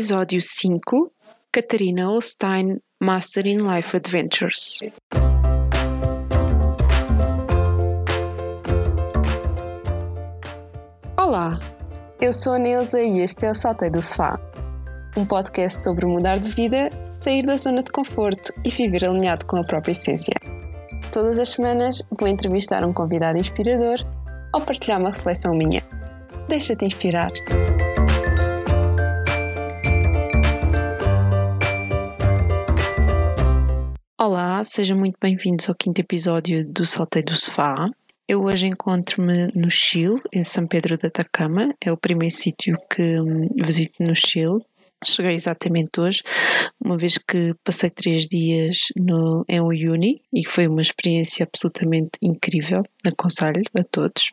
Episódio 5 Catarina Holstein Master in Life Adventures. Olá, eu sou a Neuza e este é o Saltei do Sofá, um podcast sobre mudar de vida, sair da zona de conforto e viver alinhado com a própria essência. Todas as semanas vou entrevistar um convidado inspirador ou partilhar uma reflexão minha. Deixa-te inspirar. Olá, sejam muito bem-vindos ao quinto episódio do Saltei do Sofá. Eu hoje encontro-me no Chile, em São Pedro da Atacama. É o primeiro sítio que hum, visito no Chile. Cheguei exatamente hoje, uma vez que passei três dias no, em Uyuni e foi uma experiência absolutamente incrível. Aconselho a todos.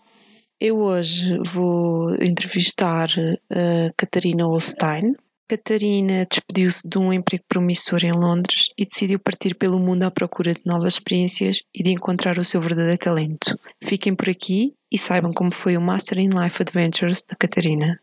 Eu hoje vou entrevistar a Catarina Holstein, Catarina despediu-se de um emprego promissor em Londres e decidiu partir pelo mundo à procura de novas experiências e de encontrar o seu verdadeiro talento. Fiquem por aqui e saibam como foi o Master in Life Adventures da Catarina.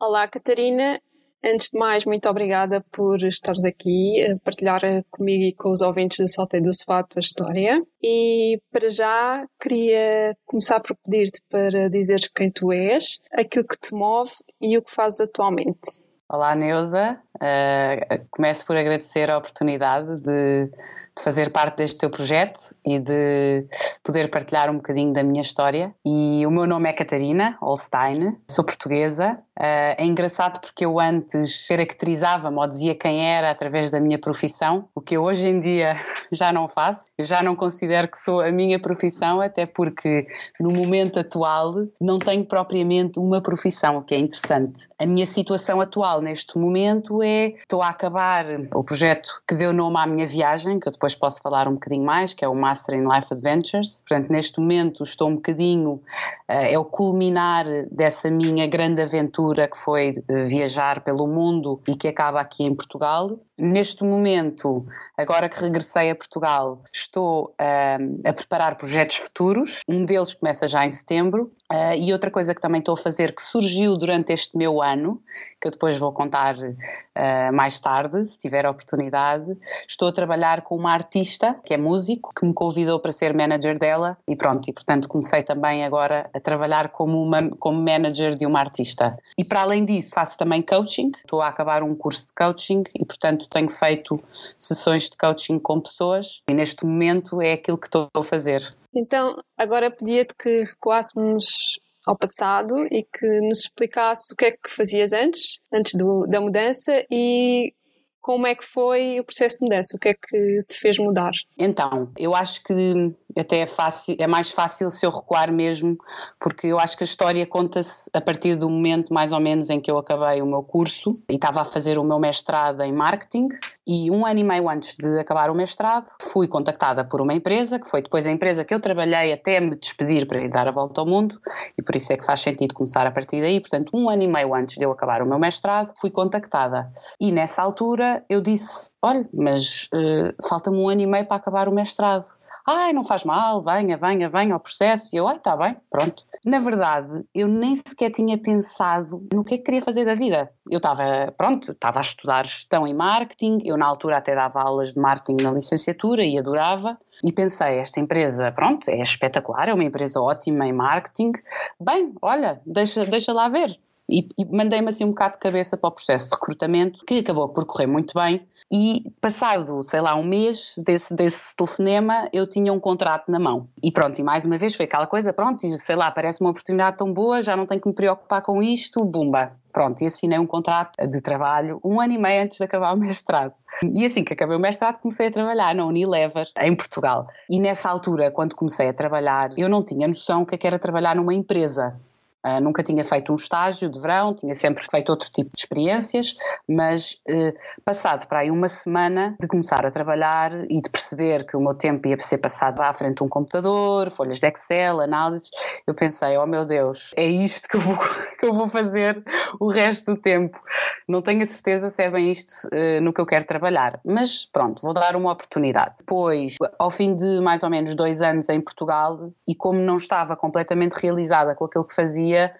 Olá, Catarina. Antes de mais, muito obrigada por estares aqui a partilhar comigo e com os ouvintes do Saltei do Sofá a tua história. E para já queria começar por pedir-te para dizeres quem tu és, aquilo que te move e o que fazes atualmente. Olá, Neuza. Uh, começo por agradecer a oportunidade de de fazer parte deste teu projeto e de poder partilhar um bocadinho da minha história. E o meu nome é Catarina Holstein, sou portuguesa. Uh, é engraçado porque eu antes caracterizava-me ou dizia quem era através da minha profissão, o que eu hoje em dia já não faço. Eu já não considero que sou a minha profissão, até porque no momento atual não tenho propriamente uma profissão, o que é interessante. A minha situação atual neste momento é estou a acabar o projeto que deu nome à minha viagem, que eu depois depois posso falar um bocadinho mais, que é o Master in Life Adventures. Portanto, neste momento estou um bocadinho, uh, é o culminar dessa minha grande aventura que foi viajar pelo mundo e que acaba aqui em Portugal. Neste momento, agora que regressei a Portugal, estou uh, a preparar projetos futuros. Um deles começa já em setembro. Uh, e outra coisa que também estou a fazer, que surgiu durante este meu ano, que eu depois vou contar uh, mais tarde, se tiver a oportunidade. Estou a trabalhar com uma artista, que é músico, que me convidou para ser manager dela e pronto, e portanto comecei também agora a trabalhar como, uma, como manager de uma artista. E para além disso, faço também coaching, estou a acabar um curso de coaching e portanto tenho feito sessões de coaching com pessoas e neste momento é aquilo que estou a fazer. Então, agora pedia-te que recuássemos ao passado e que nos explicasse o que é que fazias antes, antes do, da mudança e como é que foi o processo de mudança? O que é que te fez mudar? Então, eu acho que até é, fácil, é mais fácil se eu recuar mesmo, porque eu acho que a história conta-se a partir do momento mais ou menos em que eu acabei o meu curso e estava a fazer o meu mestrado em marketing e um ano e meio antes de acabar o mestrado fui contactada por uma empresa, que foi depois a empresa que eu trabalhei até me despedir para ir dar a volta ao mundo e por isso é que faz sentido começar a partir daí, portanto um ano e meio antes de eu acabar o meu mestrado fui contactada e nessa altura eu disse: olha, mas uh, falta-me um ano e meio para acabar o mestrado. Ai, não faz mal, venha, venha, venha ao processo. E eu, ai, está bem, pronto. Na verdade, eu nem sequer tinha pensado no que é que queria fazer da vida. Eu estava, pronto, estava a estudar gestão e marketing, eu na altura até dava aulas de marketing na licenciatura e adorava. E pensei, esta empresa, pronto, é espetacular, é uma empresa ótima em marketing. Bem, olha, deixa, deixa lá ver e, e mandei-me assim um bocado de cabeça para o processo de recrutamento, que acabou por correr muito bem. E passado, sei lá, um mês desse, desse telefonema, eu tinha um contrato na mão. E pronto, e mais uma vez foi aquela coisa, pronto, e sei lá, parece uma oportunidade tão boa, já não tenho que me preocupar com isto, bumba. Pronto, e assinei um contrato de trabalho um ano e meio antes de acabar o mestrado. E assim que acabei o mestrado, comecei a trabalhar na Unilever, em Portugal. E nessa altura, quando comecei a trabalhar, eu não tinha noção que é era trabalhar numa empresa. Uh, nunca tinha feito um estágio de verão, tinha sempre feito outro tipo de experiências, mas uh, passado para aí uma semana de começar a trabalhar e de perceber que o meu tempo ia ser passado à frente de um computador, folhas de Excel, análises, eu pensei, oh meu Deus, é isto que eu vou, que eu vou fazer o resto do tempo. Não tenho a certeza se é bem isto uh, no que eu quero trabalhar, mas pronto, vou dar uma oportunidade. Depois, ao fim de mais ou menos dois anos em Portugal, e como não estava completamente realizada com aquilo que fazia, queria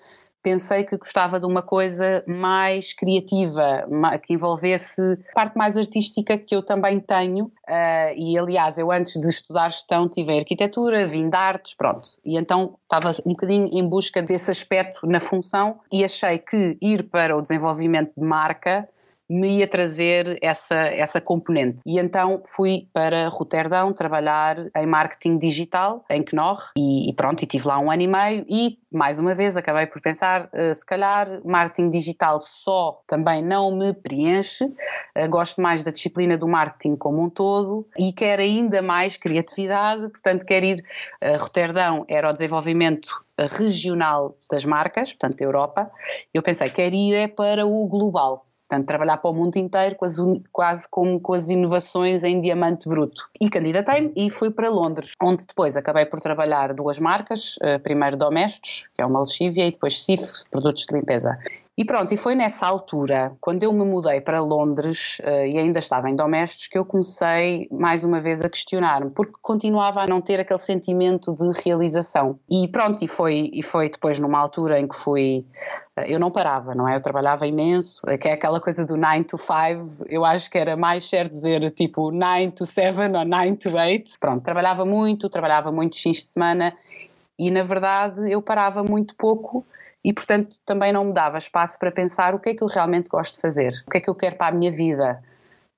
pensei que gostava de uma coisa mais criativa, que envolvesse parte mais artística que eu também tenho. Uh, e aliás, eu antes de estudar gestão tive arquitetura, vim de artes, pronto. E então estava um bocadinho em busca desse aspecto na função e achei que ir para o desenvolvimento de marca me ia trazer essa, essa componente. E então fui para Roterdão trabalhar em marketing digital, em Knorr, e, e pronto, e tive lá um ano e meio. E, mais uma vez, acabei por pensar, uh, se calhar marketing digital só também não me preenche, uh, gosto mais da disciplina do marketing como um todo e quero ainda mais criatividade, portanto quero ir, uh, Roterdão era o desenvolvimento regional das marcas, portanto Europa, eu pensei, quero ir é para o global, Portanto, trabalhar para o mundo inteiro, quase, quase como com as inovações em diamante bruto. E candidatei-me e fui para Londres, onde depois acabei por trabalhar duas marcas, eh, primeiro Domestos, que é uma lexívia, e depois Cif, produtos de limpeza. E pronto, e foi nessa altura, quando eu me mudei para Londres uh, e ainda estava em Domestos, que eu comecei mais uma vez a questionar-me, porque continuava a não ter aquele sentimento de realização. E pronto, e foi, e foi depois numa altura em que fui eu não parava, não é? Eu trabalhava imenso, que é aquela coisa do 9 to 5, eu acho que era mais certo dizer tipo 9 to 7 ou 9 to 8. Pronto, trabalhava muito, trabalhava muitos fins de semana e na verdade eu parava muito pouco e portanto também não me dava espaço para pensar o que é que eu realmente gosto de fazer, o que é que eu quero para a minha vida,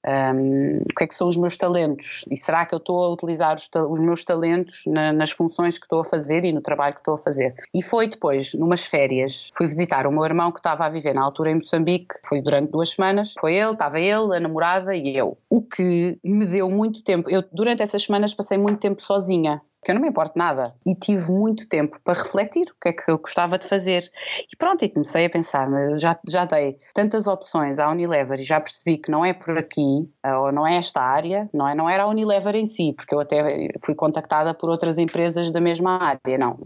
um, o que é que são os meus talentos e será que eu estou a utilizar os, os meus talentos na, nas funções que estou a fazer e no trabalho que estou a fazer. E foi depois, numas férias, fui visitar o meu irmão que estava a viver na altura em Moçambique, foi durante duas semanas, foi ele, estava ele, a namorada e eu. O que me deu muito tempo, eu durante essas semanas passei muito tempo sozinha, que eu não me importo nada. E tive muito tempo para refletir o que é que eu gostava de fazer. E pronto, e comecei a pensar, já, já dei tantas opções à Unilever e já percebi que não é por aqui, ou não é esta área, não, é, não era a Unilever em si, porque eu até fui contactada por outras empresas da mesma área, não.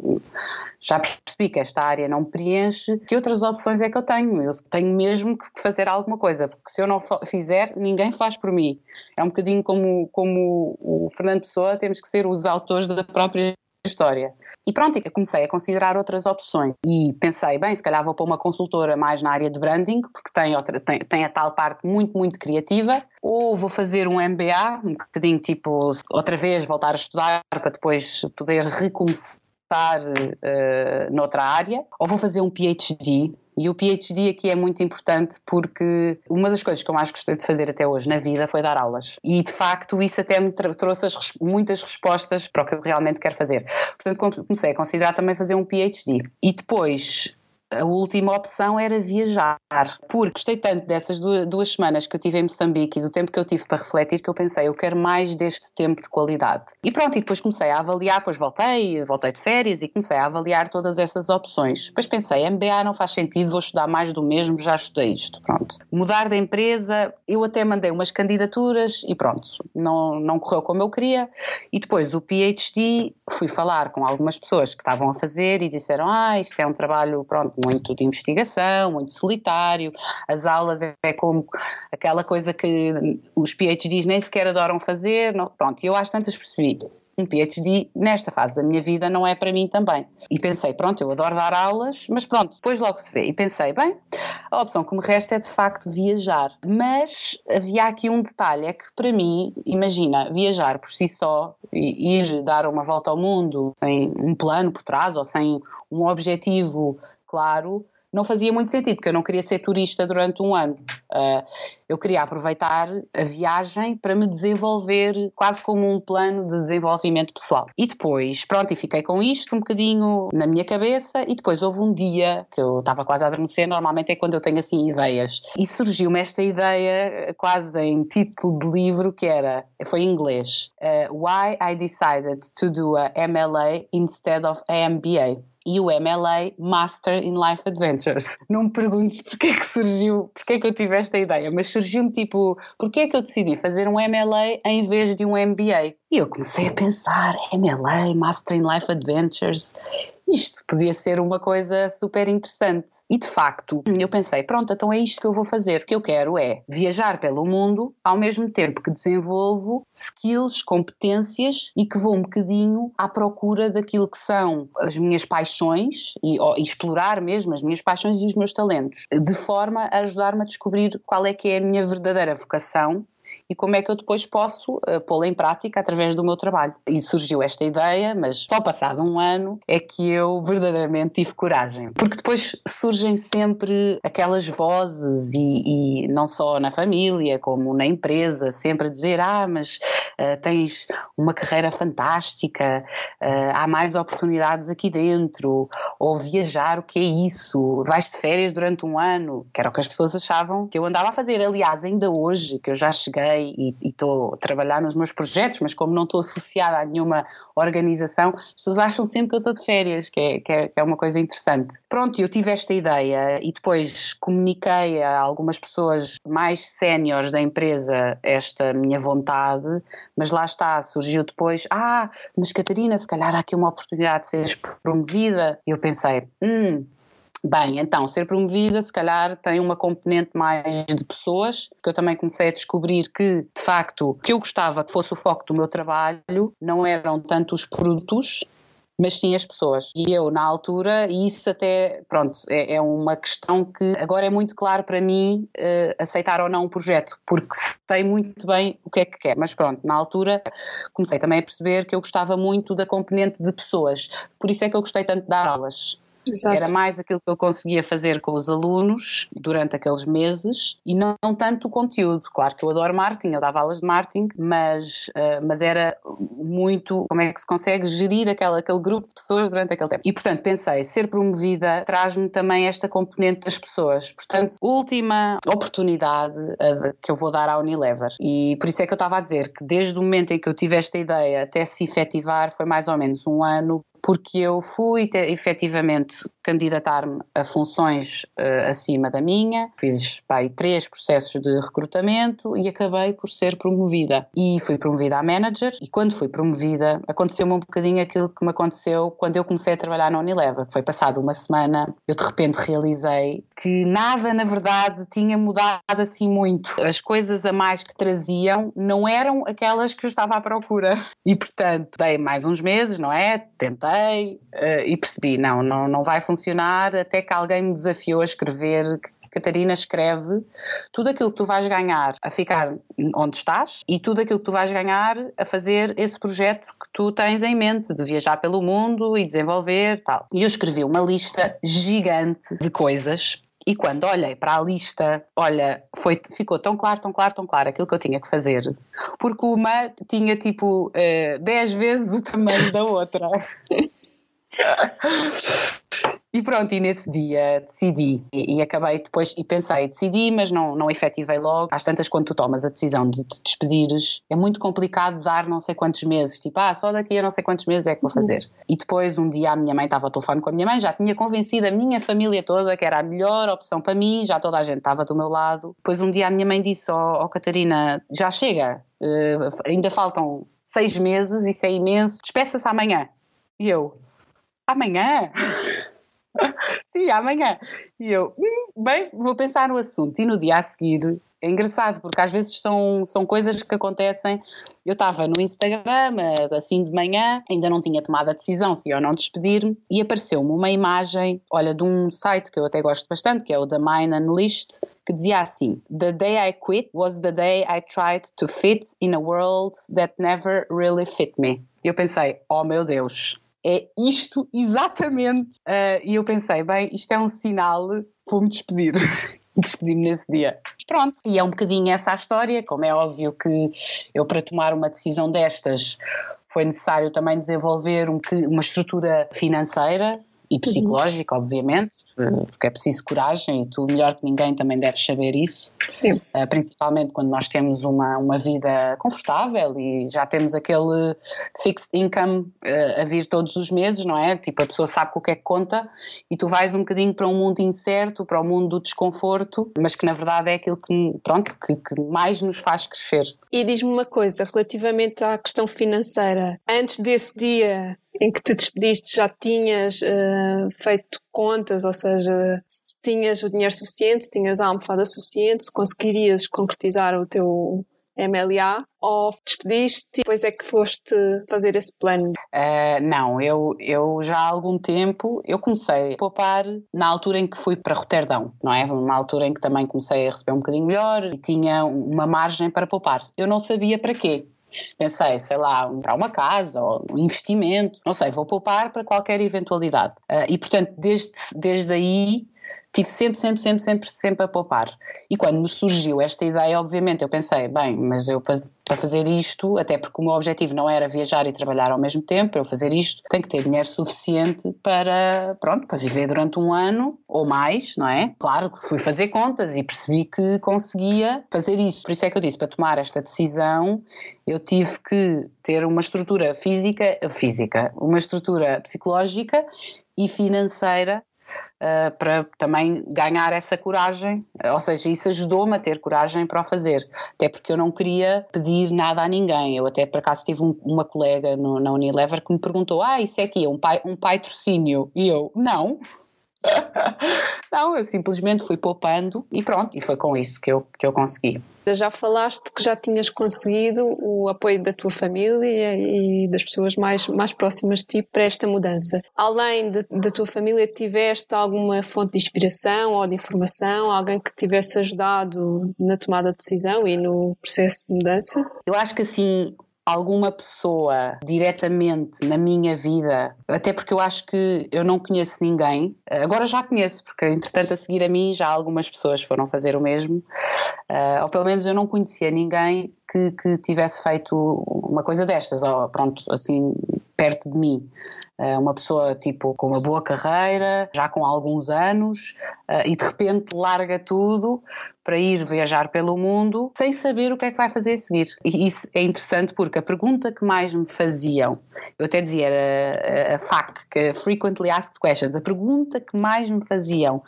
Já percebi que esta área não preenche, que outras opções é que eu tenho? Eu tenho mesmo que fazer alguma coisa, porque se eu não fizer, ninguém faz por mim. É um bocadinho como, como o Fernando Pessoa, temos que ser os autores da própria história. E pronto, eu comecei a considerar outras opções e pensei, bem, se calhar vou para uma consultora mais na área de branding, porque tem, outra, tem, tem a tal parte muito, muito criativa, ou vou fazer um MBA, um bocadinho tipo, outra vez voltar a estudar para depois poder recomeçar uh, noutra área, ou vou fazer um PhD, e o PhD aqui é muito importante porque uma das coisas que eu mais gostei de fazer até hoje na vida foi dar aulas. E de facto isso até me trouxe as, muitas respostas para o que eu realmente quero fazer. Portanto, comecei a considerar também fazer um PhD. E depois a última opção era viajar, porque gostei tanto dessas duas, duas, semanas que eu tive em Moçambique e do tempo que eu tive para refletir que eu pensei, eu quero mais deste tempo de qualidade. E pronto, e depois comecei a avaliar, depois voltei, voltei de férias e comecei a avaliar todas essas opções. Depois pensei, MBA não faz sentido, vou estudar mais do mesmo, já estudei isto, pronto. Mudar de empresa, eu até mandei umas candidaturas e pronto, não, não correu como eu queria. E depois o PhD, fui falar com algumas pessoas que estavam a fazer e disseram, ah, isto é um trabalho, pronto, muito de investigação, muito solitário. As aulas é como aquela coisa que os PhDs nem sequer adoram fazer. Não, pronto, eu às tantas percebi. Um PhD nesta fase da minha vida não é para mim também. E pensei, pronto, eu adoro dar aulas, mas pronto, depois logo se vê. E pensei, bem, a opção que me resta é de facto viajar. Mas havia aqui um detalhe: é que para mim, imagina, viajar por si só, ir dar uma volta ao mundo sem um plano por trás ou sem um objetivo claro, não fazia muito sentido, porque eu não queria ser turista durante um ano. Uh, eu queria aproveitar a viagem para me desenvolver quase como um plano de desenvolvimento pessoal. E depois, pronto, e fiquei com isto um bocadinho na minha cabeça e depois houve um dia que eu estava quase a adormecer, normalmente é quando eu tenho assim ideias. E surgiu-me esta ideia quase em título de livro que era, foi em inglês, uh, Why I Decided to do a MLA instead of a MBA e o MLA Master in Life Adventures. Não me perguntes porque é que surgiu, porque é que eu tive esta ideia, mas surgiu-me tipo, porque é que eu decidi fazer um MLA em vez de um MBA? E eu comecei a pensar, MLA, Master in Life Adventures. Isto podia ser uma coisa super interessante. E de facto, eu pensei, pronto, então é isto que eu vou fazer. O que eu quero é viajar pelo mundo ao mesmo tempo que desenvolvo skills, competências e que vou um bocadinho à procura daquilo que são as minhas paixões e, e explorar mesmo as minhas paixões e os meus talentos, de forma a ajudar-me a descobrir qual é que é a minha verdadeira vocação e como é que eu depois posso uh, pô-la em prática através do meu trabalho. E surgiu esta ideia, mas só passado um ano é que eu verdadeiramente tive coragem. Porque depois surgem sempre aquelas vozes, e, e não só na família, como na empresa, sempre a dizer: Ah, mas uh, tens uma carreira fantástica, uh, há mais oportunidades aqui dentro, ou viajar, o que é isso? Vais de férias durante um ano, que era o que as pessoas achavam que eu andava a fazer. Aliás, ainda hoje, que eu já cheguei e estou a trabalhar nos meus projetos, mas como não estou associada a nenhuma organização, as pessoas acham sempre que eu estou de férias, que é, que é, que é uma coisa interessante. Pronto, eu tive esta ideia e depois comuniquei a algumas pessoas mais séniores da empresa esta minha vontade, mas lá está, surgiu depois, ah, mas Catarina, se calhar há aqui uma oportunidade de seres promovida. Eu pensei, hum, Bem, então, ser promovida, se calhar, tem uma componente mais de pessoas, que eu também comecei a descobrir que, de facto, o que eu gostava que fosse o foco do meu trabalho não eram tanto os produtos, mas sim as pessoas. E eu, na altura, isso até, pronto, é, é uma questão que agora é muito claro para mim uh, aceitar ou não um projeto, porque sei muito bem o que é que quer. Mas pronto, na altura comecei também a perceber que eu gostava muito da componente de pessoas. Por isso é que eu gostei tanto de dar aulas. Exato. Era mais aquilo que eu conseguia fazer com os alunos durante aqueles meses e não, não, tanto o conteúdo. Claro que eu adoro marketing, eu dava aulas de marketing, mas, uh, mas era muito como é que se consegue gerir aquele, aquele grupo de pessoas durante aquele tempo. E portanto pensei, ser promovida traz-me também esta componente das pessoas. Portanto, última oportunidade uh, que eu vou dar à Unilever. E por isso é que eu estava a dizer que desde o momento em que eu tive esta ideia até se efetivar foi mais ou menos um ano porque eu fui efetivamente candidatar-me a funções uh, acima da minha, fiz pai, três processos de recrutamento e acabei por ser promovida. E fui promovida a manager e quando fui promovida aconteceu-me um bocadinho aquilo que me aconteceu quando eu comecei a trabalhar na Unilever. Foi passado uma semana, eu de repente realizei que nada na verdade tinha mudado assim muito. As coisas a mais que traziam não eram aquelas que eu estava à procura. E portanto, dei mais uns meses, não é? Tentei uh, e percebi, não, não, não vai funcionar até que alguém me desafiou a escrever Catarina escreve tudo aquilo que tu vais ganhar a ficar onde estás e tudo aquilo que tu vais ganhar a fazer esse projeto que tu tens em mente de viajar pelo mundo e desenvolver tal. E eu escrevi uma lista gigante de coisas e quando olhei para a lista, olha, foi, ficou tão claro, tão claro, tão claro aquilo que eu tinha que fazer. Porque uma tinha tipo uh, 10 vezes o tamanho da outra. E pronto, e nesse dia decidi e, e, acabei depois, e pensei, decidi, mas não, não efetivei logo. Às tantas, quando tu tomas a decisão de te despedires, é muito complicado dar não sei quantos meses, tipo, ah, só daqui a não sei quantos meses é que vou fazer. Uhum. E depois, um dia, a minha mãe estava ao telefone com a minha mãe, já tinha convencido a minha família toda que era a melhor opção para mim, já toda a gente estava do meu lado. Depois, um dia, a minha mãe disse: Ó oh, oh, Catarina, já chega, uh, ainda faltam seis meses, isso é imenso, despeça-se amanhã. E eu, amanhã? Sim, amanhã. E eu, hum, bem, vou pensar no assunto. E no dia a seguir, é engraçado, porque às vezes são, são coisas que acontecem. Eu estava no Instagram, eh, assim de manhã, ainda não tinha tomado a decisão se ou não despedir-me, e apareceu-me uma imagem, olha, de um site que eu até gosto bastante, que é o The Mine Unleashed, que dizia assim: The day I quit was the day I tried to fit in a world that never really fit me. E eu pensei, oh meu Deus, é isto exatamente. Uh, e eu pensei, bem, isto é um sinal, vou-me despedir. e despedi-me nesse dia. Pronto, e é um bocadinho essa a história. Como é óbvio que eu, para tomar uma decisão destas, foi necessário também desenvolver um, uma estrutura financeira e psicológica, uhum. obviamente, porque é preciso coragem e tu, melhor que ninguém, também deves saber isso. Sim. Uh, principalmente quando nós temos uma, uma vida confortável e já temos aquele fixed income uh, a vir todos os meses, não é? Tipo, a pessoa sabe com o que é que conta e tu vais um bocadinho para um mundo incerto, para o um mundo do desconforto, mas que na verdade é aquilo que, pronto, que, que mais nos faz crescer. E diz-me uma coisa, relativamente à questão financeira, antes desse dia em que te despediste já tinhas uh, feito contas, ou seja, se tinhas o dinheiro suficiente, se tinhas a almofada suficiente, se conseguirias concretizar o teu MLA ou despediste e depois é que foste fazer esse plano? Uh, não, eu, eu já há algum tempo eu comecei a poupar na altura em que fui para Roterdão, não é? Uma altura em que também comecei a receber um bocadinho melhor e tinha uma margem para poupar. Eu não sabia para quê. Pensei, sei lá, para uma casa ou um investimento, não sei, vou poupar para qualquer eventualidade. Uh, e portanto, desde, desde aí tive sempre, sempre, sempre, sempre, sempre a poupar. E quando me surgiu esta ideia, obviamente, eu pensei, bem, mas eu para, fazer isto, até porque o meu objetivo não era viajar e trabalhar ao mesmo tempo, eu fazer isto, tenho que ter dinheiro suficiente para, pronto, para viver durante um ano ou mais, não é? Claro que fui fazer contas e percebi que conseguia fazer isso. Por isso é que eu disse, para tomar esta decisão, eu tive que ter uma estrutura física, física, uma estrutura psicológica e financeira Uh, para também ganhar essa coragem, ou seja, isso ajudou-me a ter coragem para o fazer, até porque eu não queria pedir nada a ninguém. Eu até por acaso tive um, uma colega no, na Unilever que me perguntou: Ah, isso é aqui, um, pai, um patrocínio? E eu, não, não, eu simplesmente fui poupando e pronto, e foi com isso que eu, que eu consegui. Já falaste que já tinhas conseguido o apoio da tua família e das pessoas mais, mais próximas de ti para esta mudança. Além de, da tua família, tiveste alguma fonte de inspiração ou de informação, alguém que tivesse ajudado na tomada de decisão e no processo de mudança? Eu acho que assim, alguma pessoa diretamente na minha vida, até porque eu acho que eu não conheço ninguém, agora já conheço, porque entretanto a seguir a mim já algumas pessoas foram fazer o mesmo, uh, ou pelo menos eu não conhecia ninguém que, que tivesse feito uma coisa destas, ou pronto, assim, perto de mim. Uh, uma pessoa tipo com uma boa carreira, já com alguns anos, uh, e de repente larga tudo para ir viajar pelo mundo sem saber o que é que vai fazer a seguir. E isso é interessante porque a pergunta que mais me faziam, eu até dizia era a FAQ, que Frequently Asked Questions, a pergunta que mais me faziam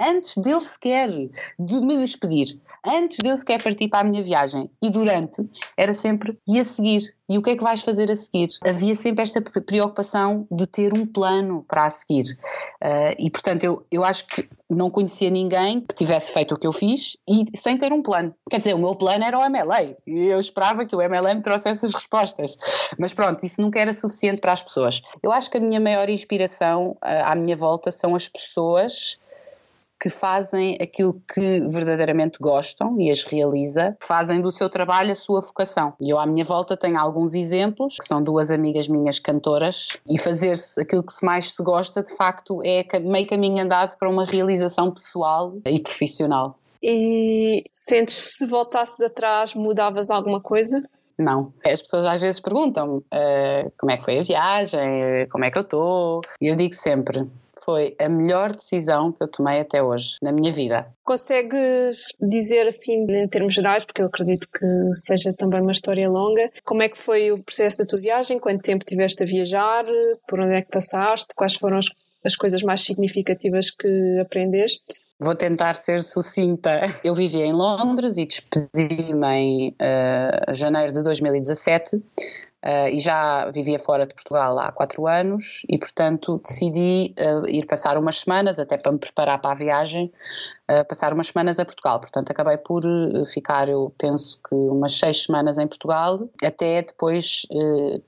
antes de eu sequer de me despedir, antes de eu sequer partir para a minha viagem e durante, era sempre e a seguir? E o que é que vais fazer a seguir? Havia sempre esta preocupação de ter um plano para a seguir. Uh, e portanto, eu, eu acho que não conhecia ninguém que tivesse feito o que eu fiz e sem ter um plano. Quer dizer, o meu plano era o MLA e eu esperava que o MLA me trouxesse as respostas. Mas pronto, isso nunca era suficiente para as pessoas. Eu acho que a minha maior inspiração uh, à minha volta são as pessoas que fazem aquilo que verdadeiramente gostam e as realiza, fazem do seu trabalho a sua vocação. E eu à minha volta tenho alguns exemplos, que são duas amigas minhas cantoras, e fazer-se aquilo que mais se gosta, de facto, é meio caminho andado para uma realização pessoal e profissional. E sentes se voltasses atrás mudavas alguma coisa? Não. As pessoas às vezes perguntam uh, como é que foi a viagem, como é que eu estou, e eu digo sempre: foi a melhor decisão que eu tomei até hoje na minha vida. Consegues dizer assim, em termos gerais, porque eu acredito que seja também uma história longa, como é que foi o processo da tua viagem? Quanto tempo tiveste a viajar? Por onde é que passaste? Quais foram as as coisas mais significativas que aprendeste? Vou tentar ser sucinta. Eu vivia em Londres e despedi-me em uh, janeiro de 2017 Uh, e já vivia fora de Portugal há quatro anos e, portanto, decidi uh, ir passar umas semanas, até para me preparar para a viagem, uh, passar umas semanas a Portugal. Portanto, acabei por ficar, eu penso que umas seis semanas em Portugal, até depois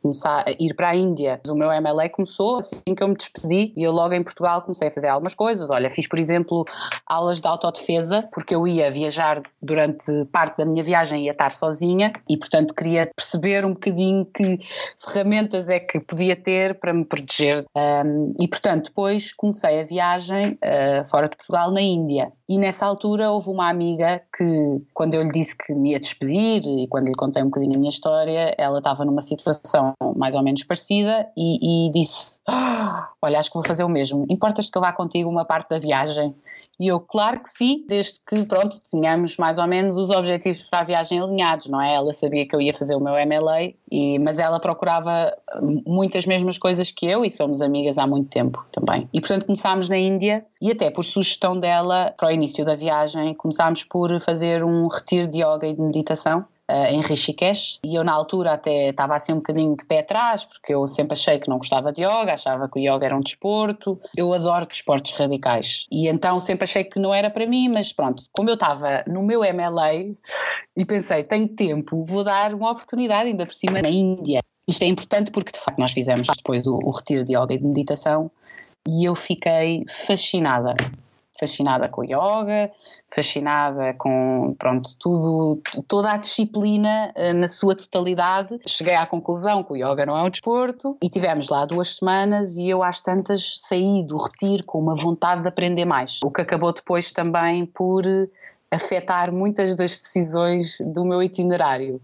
começar a ir para a Índia. O meu MLA começou assim que eu me despedi e eu logo em Portugal comecei a fazer algumas coisas. Olha, fiz, por exemplo, aulas de autodefesa, porque eu ia viajar durante parte da minha viagem, ia estar sozinha e, portanto, queria perceber um bocadinho que ferramentas é que podia ter para me proteger. Um, e, portanto, depois comecei a viagem uh, fora de Portugal, na Índia. E nessa altura houve uma amiga que, quando eu lhe disse que me ia despedir e quando lhe contei um bocadinho a minha história, ela estava numa situação mais ou menos parecida e, e disse: oh, Olha, acho que vou fazer o mesmo. Importas que eu vá contigo uma parte da viagem? E eu, claro que sim, desde que, pronto, tínhamos mais ou menos os objetivos para a viagem alinhados, não é? Ela sabia que eu ia fazer o meu MLA, e, mas ela procurava muitas mesmas coisas que eu e somos amigas há muito tempo também. E, portanto, começámos na Índia e até por sugestão dela, para o início da viagem, começámos por fazer um retiro de yoga e de meditação em Rishikesh e eu na altura até estava assim um bocadinho de pé atrás porque eu sempre achei que não gostava de yoga, achava que o yoga era um desporto. Eu adoro desportos radicais e então sempre achei que não era para mim, mas pronto, como eu estava no meu MLA e pensei, tenho tempo, vou dar uma oportunidade ainda por cima na Índia. Isto é importante porque de facto nós fizemos depois o, o retiro de yoga e de meditação e eu fiquei fascinada fascinada com o yoga, fascinada com pronto tudo, toda a disciplina uh, na sua totalidade. Cheguei à conclusão que o yoga não é um desporto e tivemos lá duas semanas e eu às tantas saí do retiro com uma vontade de aprender mais. O que acabou depois também por afetar muitas das decisões do meu itinerário.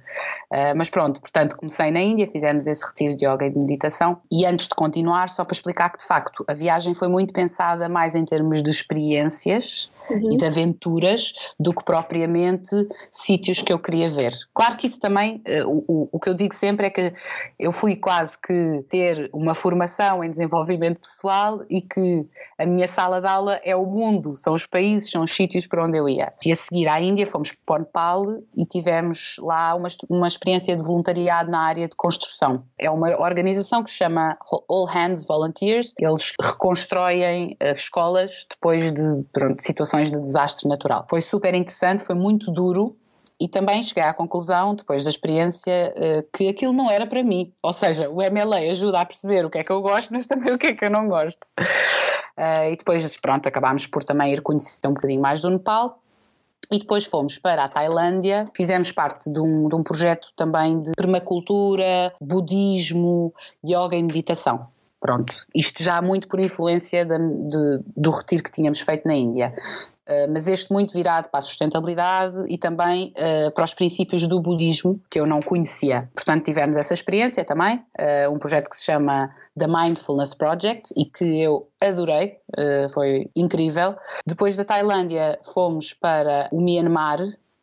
Uh, mas pronto, portanto, comecei na Índia, fizemos esse retiro de yoga e de meditação. E antes de continuar, só para explicar que de facto a viagem foi muito pensada mais em termos de experiências uhum. e de aventuras do que propriamente sítios que eu queria ver. Claro que isso também, uh, o, o que eu digo sempre é que eu fui quase que ter uma formação em desenvolvimento pessoal e que a minha sala de aula é o mundo, são os países, são os sítios para onde eu ia. E a seguir à Índia fomos para Nepal e tivemos lá uma, uma experiência de voluntariado na área de construção. É uma organização que se chama All Hands Volunteers. Eles reconstroem uh, escolas depois de pronto, situações de desastre natural. Foi super interessante, foi muito duro, e também cheguei à conclusão, depois da experiência, eh, que aquilo não era para mim. Ou seja, o MLA ajuda a perceber o que é que eu gosto, mas também o que é que eu não gosto. Eh, e depois, pronto, acabámos por também ir conhecer um bocadinho mais do Nepal. E depois fomos para a Tailândia, fizemos parte de um, de um projeto também de permacultura, budismo, yoga e meditação. Pronto, isto já muito por influência de, de, do retiro que tínhamos feito na Índia. Uh, mas este muito virado para a sustentabilidade e também uh, para os princípios do budismo, que eu não conhecia. Portanto, tivemos essa experiência também, uh, um projeto que se chama The Mindfulness Project e que eu adorei, foi incrível. Depois da Tailândia, fomos para o Myanmar,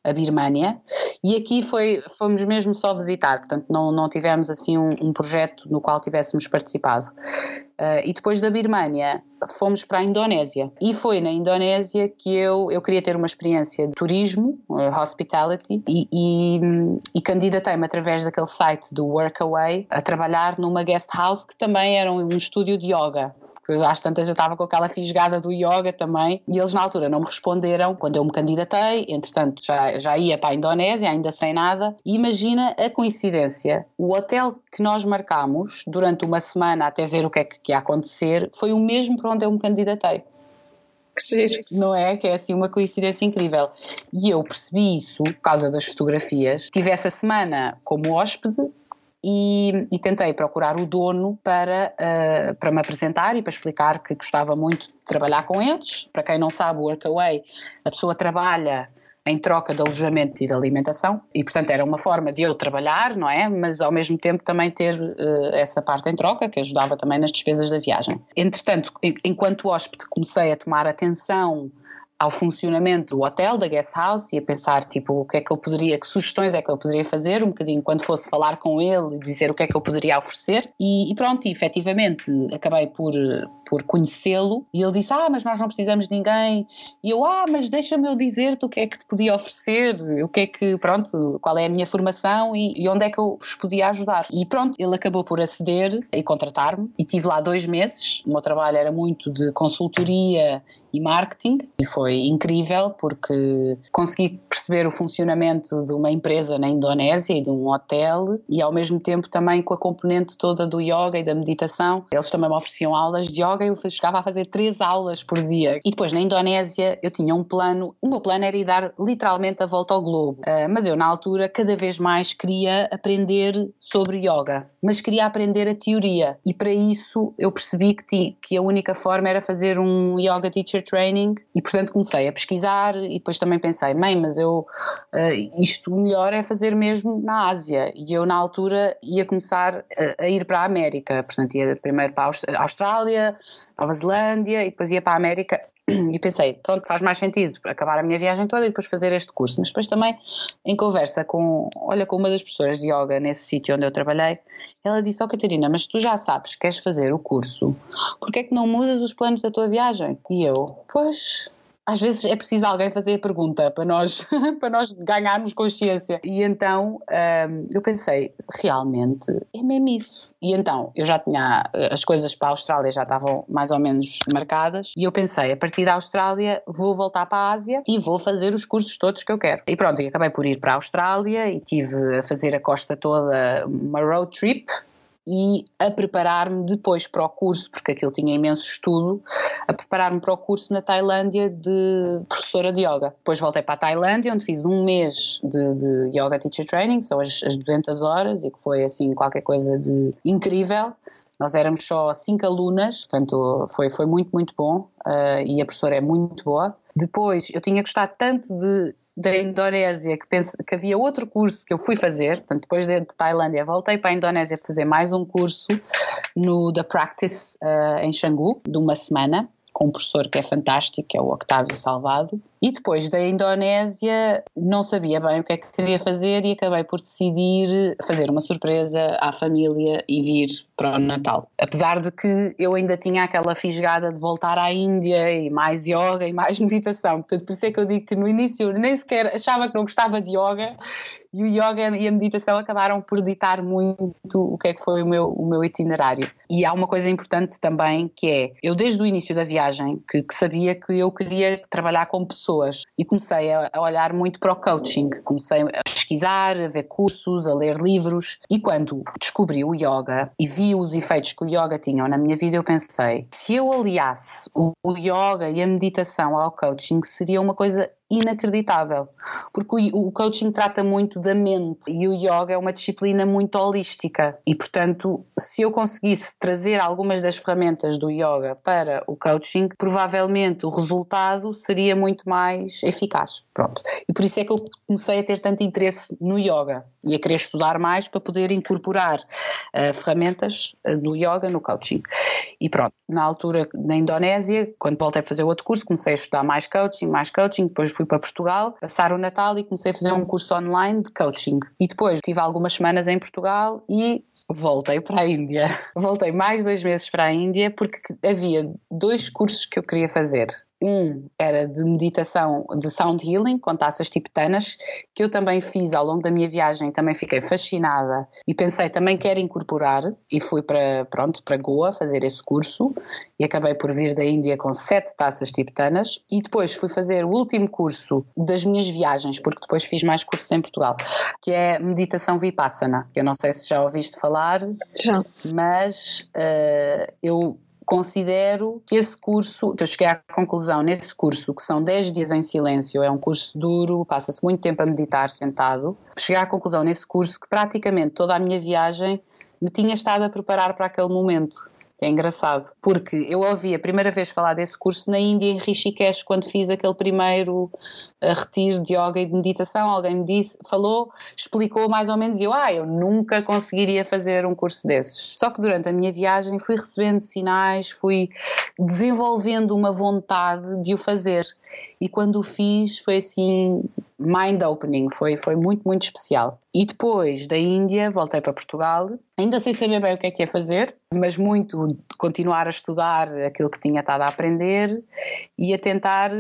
a Birmânia, e aqui foi, fomos mesmo só visitar, portanto não, não tivemos assim um, um projeto no qual tivéssemos participado. Uh, e depois da Birmânia fomos para a Indonésia e foi na Indonésia que eu, eu queria ter uma experiência de turismo, uh, hospitality, e, e, e candidatei-me através daquele site do Workaway a trabalhar numa guest house que também era um, um estúdio de yoga porque às tantas eu estava com aquela fisgada do yoga também, e eles na altura não me responderam quando eu me candidatei, entretanto já, já ia para a Indonésia, ainda sem nada, e imagina a coincidência, o hotel que nós marcámos durante uma semana até ver o que é que ia acontecer, foi o mesmo para onde eu me candidatei. Não é? Que é assim uma coincidência incrível. E eu percebi isso por causa das fotografias. Tive essa semana como hóspede e, e, tentei procurar o dono para, uh, para me apresentar e para explicar que gostava muito de trabalhar com eles. Para quem não sabe, o Workaway, a pessoa trabalha em troca de alojamento e de alimentação e portanto era uma forma de eu trabalhar, não é? Mas ao mesmo tempo também ter uh, essa parte em troca que ajudava também nas despesas da viagem. Entretanto, enquanto hóspede comecei a tomar atenção ao funcionamento do hotel, da guest house e a pensar tipo o que é que eu poderia, que sugestões é que eu poderia fazer, um bocadinho quando fosse falar com ele e dizer o que é que eu poderia oferecer. E, e pronto, e efetivamente acabei por, por conhecê-lo e ele disse, ah, mas nós não precisamos de ninguém. E eu, ah, mas deixa-me eu dizer-te o que é que te podia oferecer, o que é que, pronto, qual é a minha formação e, e onde é que eu vos podia ajudar. E pronto, ele acabou por aceder e contratar-me e tive lá dois meses, o meu trabalho era muito de consultoria e marketing e foi incrível porque consegui perceber o funcionamento de uma empresa na Indonésia e de um hotel e ao mesmo tempo também com a componente toda do yoga e da meditação. Eles também me ofereciam aulas de yoga e eu chegava a fazer três aulas por dia. E depois na Indonésia eu tinha um plano, o meu plano era ir dar literalmente a volta ao globo, uh, mas eu na altura cada vez mais queria aprender sobre yoga, mas queria aprender a teoria e para isso eu percebi que, que a única forma era fazer um yoga teacher training e portanto comecei a pesquisar e depois também pensei, mãe, mas eu uh, isto melhor é fazer mesmo na Ásia. E eu na altura ia começar a, a ir para a América, portanto ia primeiro para a Austrália, Nova Zelândia e depois ia para a América e pensei, pronto, faz mais sentido acabar a minha viagem toda e depois fazer este curso. Mas depois também, em conversa com, olha, com uma das professoras de yoga nesse sítio onde eu trabalhei, ela disse, ó oh, Catarina, mas tu já sabes que queres fazer o curso, porque é que não mudas os planos da tua viagem? E eu, pois, às vezes é preciso alguém fazer a pergunta para nós, para nós ganharmos consciência. E então um, eu pensei, realmente é mesmo isso. E então eu já tinha as coisas para a Austrália já estavam mais ou menos marcadas e eu pensei, a partir da Austrália vou voltar para a Ásia e vou fazer os cursos todos que eu quero. E pronto, e acabei por ir para a Austrália e tive a fazer a costa toda uma road trip e a preparar-me depois para o curso, porque aquilo tinha imenso estudo, a preparar-me para o curso na Tailândia de professora de yoga. Depois voltei para a Tailândia, onde fiz um mês de, de Yoga Teacher Training, são as, as 200 horas, e que foi assim qualquer coisa de incrível. Nós éramos só cinco alunas, portanto foi, foi muito, muito bom uh, e a professora é muito boa. Depois, eu tinha gostado tanto de, da Indonésia que, penso, que havia outro curso que eu fui fazer. Portanto, depois de, de Tailândia, voltei para a Indonésia para fazer mais um curso no The Practice uh, em Xangu, de uma semana com um professor que é fantástico, que é o Octávio Salvado. E depois da Indonésia, não sabia bem o que é que queria fazer e acabei por decidir fazer uma surpresa à família e vir para o Natal. Apesar de que eu ainda tinha aquela fisgada de voltar à Índia e mais yoga e mais meditação. Portanto, por isso é que eu digo que no início nem sequer achava que não gostava de yoga e o yoga e a meditação acabaram por ditar muito o que é que foi o meu, o meu itinerário. E há uma coisa importante também que é, eu desde o início da viagem que, que sabia que eu queria trabalhar com pessoas. E comecei a, a olhar muito para o coaching, comecei a pesquisar, a ver cursos, a ler livros. E quando descobri o yoga e vi os efeitos que o yoga tinha na minha vida, eu pensei, se eu aliasse o, o yoga e a meditação ao coaching, seria uma coisa inacreditável, porque o, coaching trata muito da mente e o yoga é uma disciplina muito holística e, portanto, se eu conseguisse trazer algumas das ferramentas do yoga para o coaching, provavelmente o resultado seria muito mais eficaz. Pronto. E por isso é que eu comecei a ter tanto interesse no yoga e a querer estudar mais para poder incorporar uh, ferramentas uh, do yoga no coaching. E pronto, na altura na Indonésia, quando voltei a fazer outro curso, comecei a estudar mais coaching, mais coaching, depois fui para Portugal, passar o Natal e comecei a fazer um curso online de coaching. E depois tive algumas semanas em Portugal e voltei para a Índia. Voltei mais dois meses para a Índia porque havia dois cursos que eu queria fazer. Um era de meditação de sound healing com taças tibetanas, que eu também fiz ao longo da minha viagem, também fiquei fascinada e pensei também quero incorporar e fui para pronto para Goa fazer esse curso e acabei por vir da Índia com sete taças tibetanas e depois fui fazer o último curso das minhas viagens, porque depois fiz mais cursos em Portugal, que é meditação vipassana. Eu não sei se já ouviste falar, já. mas uh, eu considero que esse curso, que eu cheguei à conclusão nesse curso, que são 10 dias em silêncio, é um curso duro, passa-se muito tempo a meditar sentado, cheguei à conclusão nesse curso que praticamente toda a minha viagem me tinha estado a preparar para aquele momento que é engraçado, porque eu ouvi a primeira vez falar desse curso na Índia, em Rishikesh, quando fiz aquele primeiro uh, retiro de yoga e de meditação. Alguém me disse, falou, explicou mais ou menos, e eu, ah, eu nunca conseguiria fazer um curso desses. Só que durante a minha viagem fui recebendo sinais, fui desenvolvendo uma vontade de o fazer. E quando o fiz, foi assim, mind opening, foi, foi muito, muito especial. E depois da Índia, voltei para Portugal, ainda sem saber bem o que é que ia fazer, mas muito continuar a estudar aquilo que tinha estado a aprender e a tentar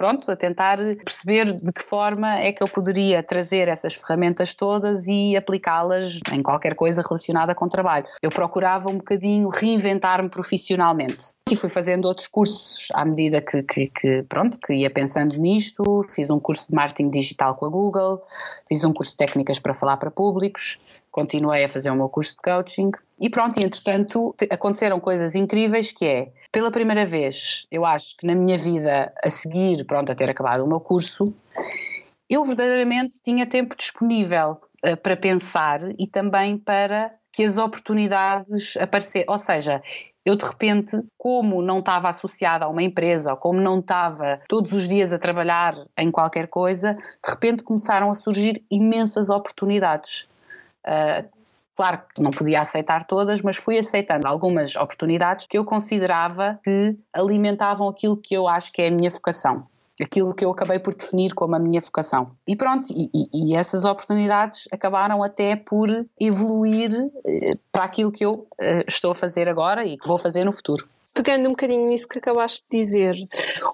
pronto, a tentar perceber de que forma é que eu poderia trazer essas ferramentas todas e aplicá-las em qualquer coisa relacionada com trabalho. Eu procurava um bocadinho reinventar-me profissionalmente e fui fazendo outros cursos à medida que, que, que, pronto, que ia pensando nisto. Fiz um curso de marketing digital com a Google, fiz um curso de técnicas para falar para públicos, continuei a fazer o meu curso de coaching e pronto, entretanto aconteceram coisas incríveis que é, pela primeira vez, eu acho que na minha vida a seguir, pronto, a ter acabado o meu curso, eu verdadeiramente tinha tempo disponível uh, para pensar e também para que as oportunidades aparecessem, ou seja, eu de repente, como não estava associada a uma empresa, ou como não estava todos os dias a trabalhar em qualquer coisa, de repente começaram a surgir imensas oportunidades. Uh, Claro que não podia aceitar todas, mas fui aceitando algumas oportunidades que eu considerava que alimentavam aquilo que eu acho que é a minha vocação aquilo que eu acabei por definir como a minha vocação. E pronto, e, e, essas oportunidades acabaram até por evoluir eh, para aquilo que eu eh, estou a fazer agora e que vou fazer no futuro. pegando um bocadinho nisso que acabaste de dizer,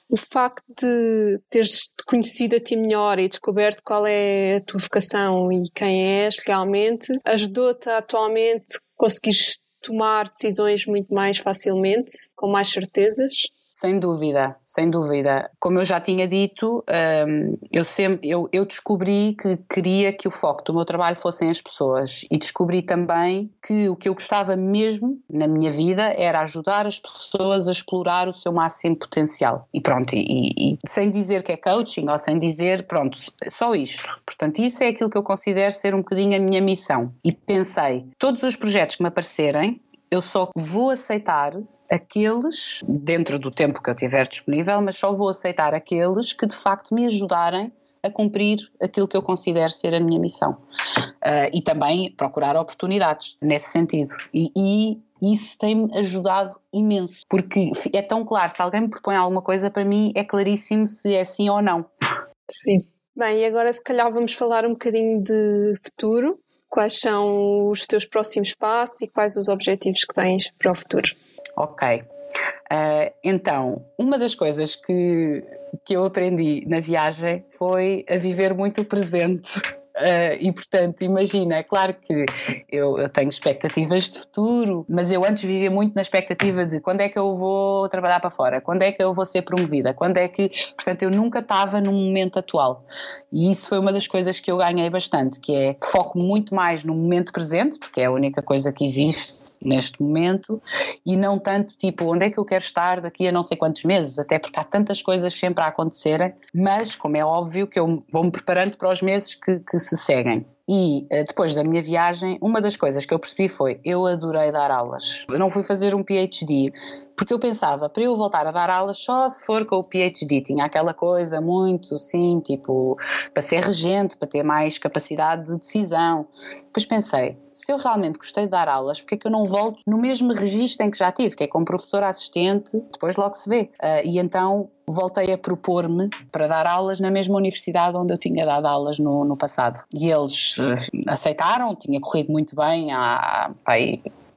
o facto de teres conhecido a ti melhor e descoberto qual é a tua vocação e quem és realmente, ajudou-te atualmente conseguires tomar decisões muito mais facilmente, com mais certezas? Sem dúvida, sem dúvida. Como eu já tinha dito, um, eu, sempre, eu, eu, descobri que queria que o foco do meu trabalho fossem as pessoas e descobri também que o que eu gostava mesmo na minha vida era ajudar as pessoas a explorar o seu máximo potencial. E pronto, e, e sem dizer que é coaching ou sem dizer, pronto, só isto. Portanto, isso é aquilo que eu considero ser um bocadinho a minha missão. E pensei, todos os projetos que me aparecerem, eu só vou aceitar aqueles, dentro do tempo que eu tiver disponível, mas só vou aceitar aqueles que de facto me ajudarem a cumprir aquilo que eu considero ser a minha missão. Uh, e também procurar oportunidades nesse sentido. E, e isso tem-me ajudado imenso, porque é tão claro, se alguém me propõe alguma coisa, para mim é claríssimo se é sim ou não. Sim. Bem, e agora se calhar vamos falar um bocadinho de futuro. Quais são os teus próximos passos e quais os objetivos que tens para o futuro? Ok. Uh, então, uma das coisas que, que eu aprendi na viagem foi a viver muito o presente. Uh, e portanto, imagina, é claro que eu, eu, tenho expectativas de futuro, mas eu antes vivia muito na expectativa de quando é que eu vou trabalhar para fora, quando é que eu vou ser promovida, quando é que. Portanto, eu nunca estava no momento atual. E isso foi uma das coisas que eu ganhei bastante, que é foco muito mais no momento presente, porque é a única coisa que existe neste momento e não tanto tipo onde é que eu quero estar daqui a não sei quantos meses, até porque há tantas coisas sempre a acontecerem, mas como é óbvio que eu vou-me preparando para os meses que, que se seguem. E eh, depois da minha viagem, uma das coisas que eu percebi foi: eu adorei dar aulas. Eu não fui fazer um PhD, porque eu pensava, para eu voltar a dar aulas só se for com o PhD, tinha aquela coisa muito, sim, tipo, para ser regente, para ter mais capacidade de decisão. Depois pensei, se eu realmente gostei de dar aulas, porque é que eu não volto no mesmo registro em que já tive, que é como professora assistente, depois logo se vê. Uh, e então voltei a propor-me para dar aulas na mesma universidade onde eu tinha dado aulas no, no passado. E eles aceitaram, tinha corrido muito bem há, há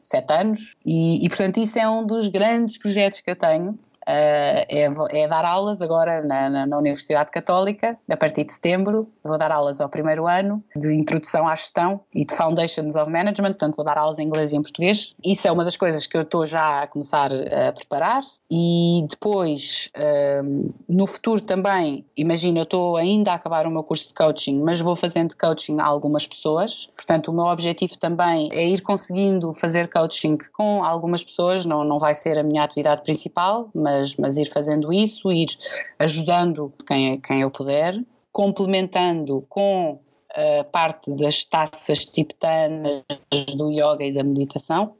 sete anos, e, e portanto isso é um dos grandes projetos que eu tenho é, é, dar aulas agora na, na, na, Universidade Católica, a partir de setembro. Vou dar aulas ao primeiro ano de introdução à gestão e de Foundations of Management, portanto, vou dar aulas em inglês e em português. Isso é uma das coisas que eu estou já a começar a preparar. E depois, um, no futuro também, imagina, eu estou ainda a acabar o meu curso de coaching, mas vou fazendo coaching a algumas pessoas. Portanto, o meu objetivo também é ir conseguindo fazer coaching com algumas pessoas, não, não vai ser a minha atividade principal, mas, mas ir fazendo isso, ir ajudando quem, quem eu puder, complementando com a parte das taças tibetanas do yoga e da meditação.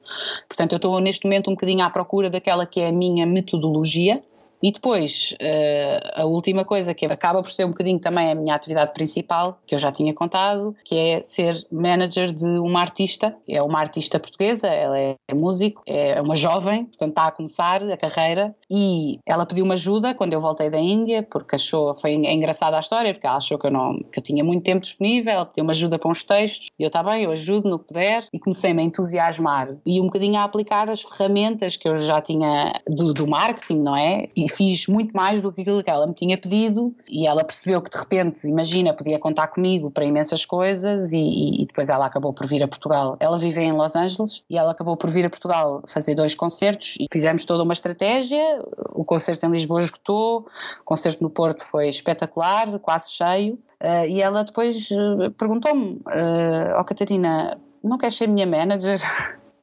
Portanto, eu estou neste momento um bocadinho à procura daquela que é a minha metodologia, e depois, uh, a última coisa que acaba por ser um bocadinho também a minha atividade principal, que eu já tinha contado, que é ser manager de uma artista. É uma artista portuguesa, ela é músico, é uma jovem, portanto está a começar a carreira. E ela pediu uma ajuda quando eu voltei da Índia, porque achou, foi é engraçada a história, porque ela achou que eu, não, que eu tinha muito tempo disponível, ela pediu uma ajuda para uns textos. E eu, está bem, eu ajudo no que puder. E comecei-me a entusiasmar. E um bocadinho a aplicar as ferramentas que eu já tinha do, do marketing, não é? E fiz muito mais do que aquilo que ela me tinha pedido e ela percebeu que de repente, imagina, podia contar comigo para imensas coisas e, e depois ela acabou por vir a Portugal. Ela vive em Los Angeles e ela acabou por vir a Portugal fazer dois concertos e fizemos toda uma estratégia. O concerto em Lisboa esgotou, o concerto no Porto foi espetacular, quase cheio. Uh, e ela depois uh, perguntou-me: uh, Oh Catarina, não queres ser minha manager?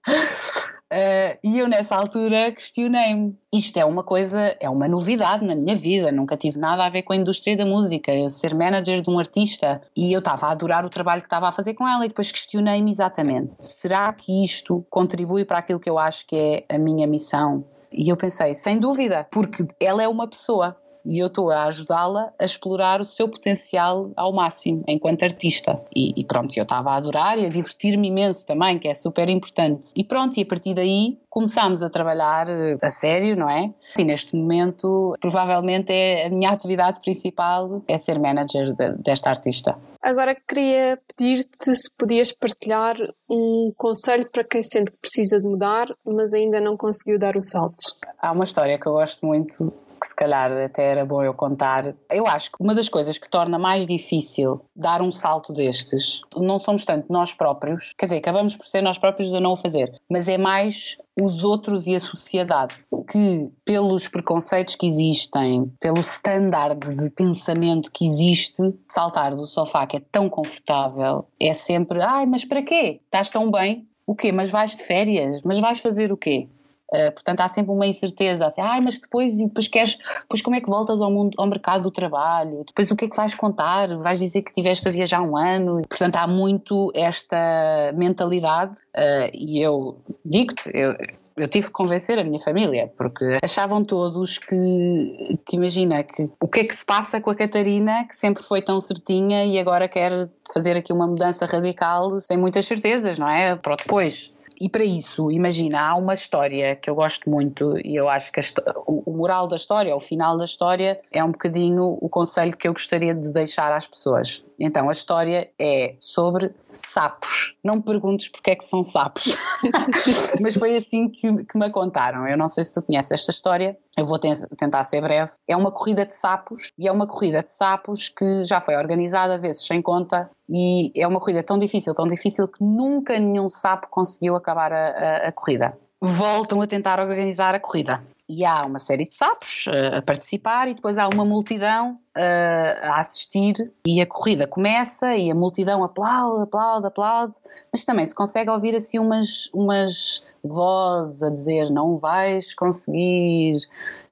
Uh, e eu nessa altura questionei-me. Isto é uma coisa, é uma novidade na minha vida, nunca tive nada a ver com a indústria da música, eu ser manager de um artista e eu estava a adorar o trabalho que estava a fazer com ela e depois questionei-me exatamente: será que isto contribui para aquilo que eu acho que é a minha missão? E eu pensei, sem dúvida, porque ela é uma pessoa e eu estou a ajudá-la a explorar o seu potencial ao máximo enquanto artista. E, e pronto, eu estava a adorar e a divertir-me imenso também, que é super importante. E pronto, e a partir daí começámos a trabalhar eh, a sério, não é? E neste momento, provavelmente é a minha atividade principal é ser manager de, desta artista. Agora queria pedir-te se podias partilhar um conselho para quem sente que precisa de mudar, mas ainda não conseguiu dar o salto. Há uma história que eu gosto muito que se calhar até era bom eu contar. Eu acho que uma das coisas que torna mais difícil dar um salto destes não somos tanto nós próprios, quer dizer, acabamos por ser nós próprios a não o fazer, mas é mais os outros e a sociedade, que pelos preconceitos que existem, pelo standard de pensamento que existe, saltar do sofá que é tão confortável é sempre, ai, mas para quê? Estás tão bem? O quê? Mas vais de férias? Mas vais fazer o quê? Uh, portanto, há sempre uma incerteza, assim, ah, mas depois, e depois queres, depois como é que voltas ao, mundo, ao mercado do trabalho? Depois o que é que vais contar? Vais dizer que estiveste a viajar um ano? Portanto, há muito esta mentalidade uh, e eu digo-te, eu, eu tive que convencer a minha família, porque achavam todos que, que, imagina, que o que é que se passa com a Catarina, que sempre foi tão certinha e agora quer fazer aqui uma mudança radical sem muitas certezas, não é? Para depois e para isso, imagina, há uma história que eu gosto muito e eu acho que o, moral da história, o final da história, é um bocadinho o conselho que eu gostaria de deixar às pessoas. Então, a história é sobre sapos. Não me perguntes porque é que são sapos, mas foi assim que, que, me contaram. Eu não sei se tu conheces esta história, eu vou tentar ser breve. É uma corrida de sapos e é uma corrida de sapos que já foi organizada, vezes sem conta, e é uma corrida tão difícil, tão difícil que nunca nenhum sapo conseguiu acabar a, a, a corrida. Voltam a tentar organizar a corrida e há uma série de sapos uh, a participar e depois há uma multidão uh, a assistir. E a corrida começa e a multidão aplaude, aplaude, aplaude, mas também se consegue ouvir assim umas, umas vozes a dizer não vais conseguir,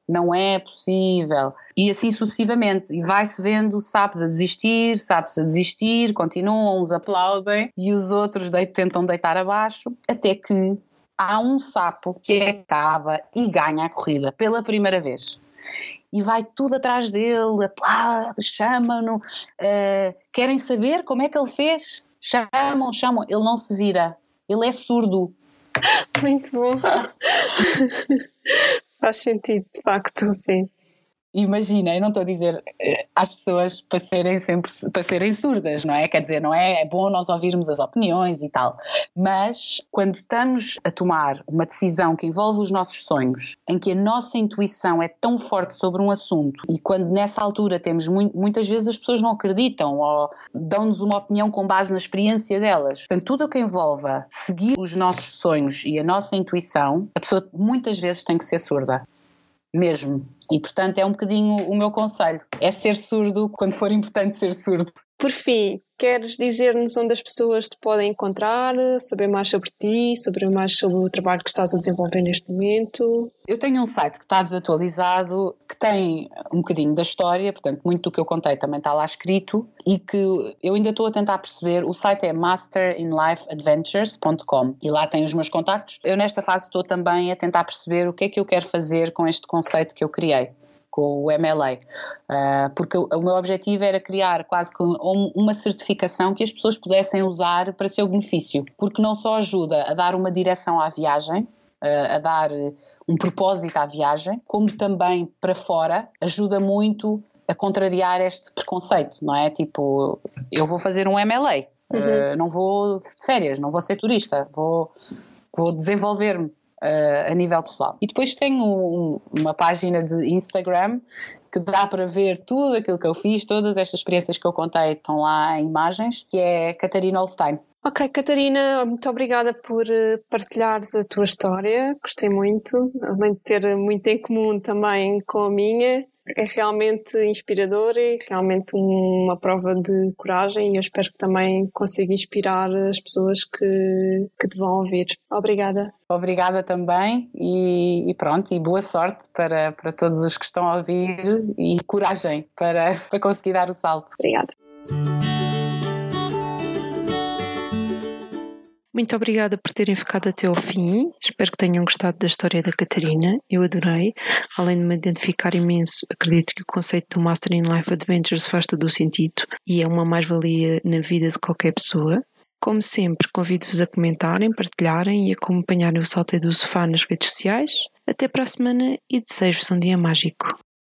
não é possível. E assim sucessivamente. E vai-se vendo sapos a desistir, sapos a desistir, continuam, uns aplaudem e os outros tentam deitar abaixo até que há um sapo que acaba e ganha a corrida pela primeira vez. E vai tudo atrás dele, chamam-no, uh, querem saber como é que ele fez? Chamam, chamam, ele não se vira, ele é surdo. Muito bom. Faz sentido, de facto, sim imagina, eu não estou a dizer eh, às pessoas para serem sempre para serem surdas, não é? Quer dizer, não é, é bom nós ouvirmos as opiniões e tal, mas quando estamos a tomar uma decisão que envolve os nossos sonhos, em que a nossa intuição é tão forte sobre um assunto e quando nessa altura temos muitas vezes as pessoas não acreditam ou dão-nos uma opinião com base na experiência delas. Portanto, tudo o que envolva seguir os nossos sonhos e a nossa intuição, a pessoa muitas vezes tem que ser surda mesmo. E portanto é um bocadinho o meu conselho: é ser surdo quando for importante ser surdo. Por fim, queres dizer-nos onde as pessoas te podem encontrar, saber mais sobre ti, saber mais sobre o trabalho que estás a desenvolver neste momento? Eu tenho um site que está desatualizado, que tem um bocadinho da história, portanto, muito do que eu contei também está lá escrito e que eu ainda estou a tentar perceber. O site é masterinlifeadventures.com e lá tem os meus contactos. Eu, nesta fase, estou também a tentar perceber o que é que eu quero fazer com este conceito que eu criei com o MLA, ah, porque o, meu objetivo era criar quase que uma certificação que as pessoas pudessem usar para seu benefício, porque não só ajuda a dar uma direção à viagem, uh, a dar um propósito à viagem, como também para fora ajuda muito a contrariar este preconceito, não é? Tipo, eu vou fazer um MLA, uhum. uh, não vou de férias, não vou ser turista, vou, vou desenvolver-me uh, a nível pessoal. E depois tenho um, uma página de Instagram que dá para ver tudo aquilo que eu fiz, todas estas experiências que eu contei estão lá em imagens, que é Catarina Holstein. Ok, Catarina, muito obrigada por eh, partilhares a tua história, gostei muito, além de ter muito em comum também com a minha é realmente inspirador e realmente uma prova de coragem e eu espero que também consiga inspirar as pessoas que, que te vão ouvir. Obrigada. Obrigada também e, e, pronto, e boa sorte para, para todos os que estão a ouvir e coragem para, para conseguir dar o salto. Obrigada. Muito obrigada por terem ficado até ao fim. Espero que tenham gostado da história da Catarina. Eu adorei. Além de me identificar imenso, acredito que o conceito do Master in Life Adventures faz todo o sentido e é uma mais-valia na vida de qualquer pessoa. Como sempre, convido-vos a comentarem, partilharem e acompanharem o Salteio do Sofá nas redes sociais. Até para a semana e desejo-vos um dia mágico.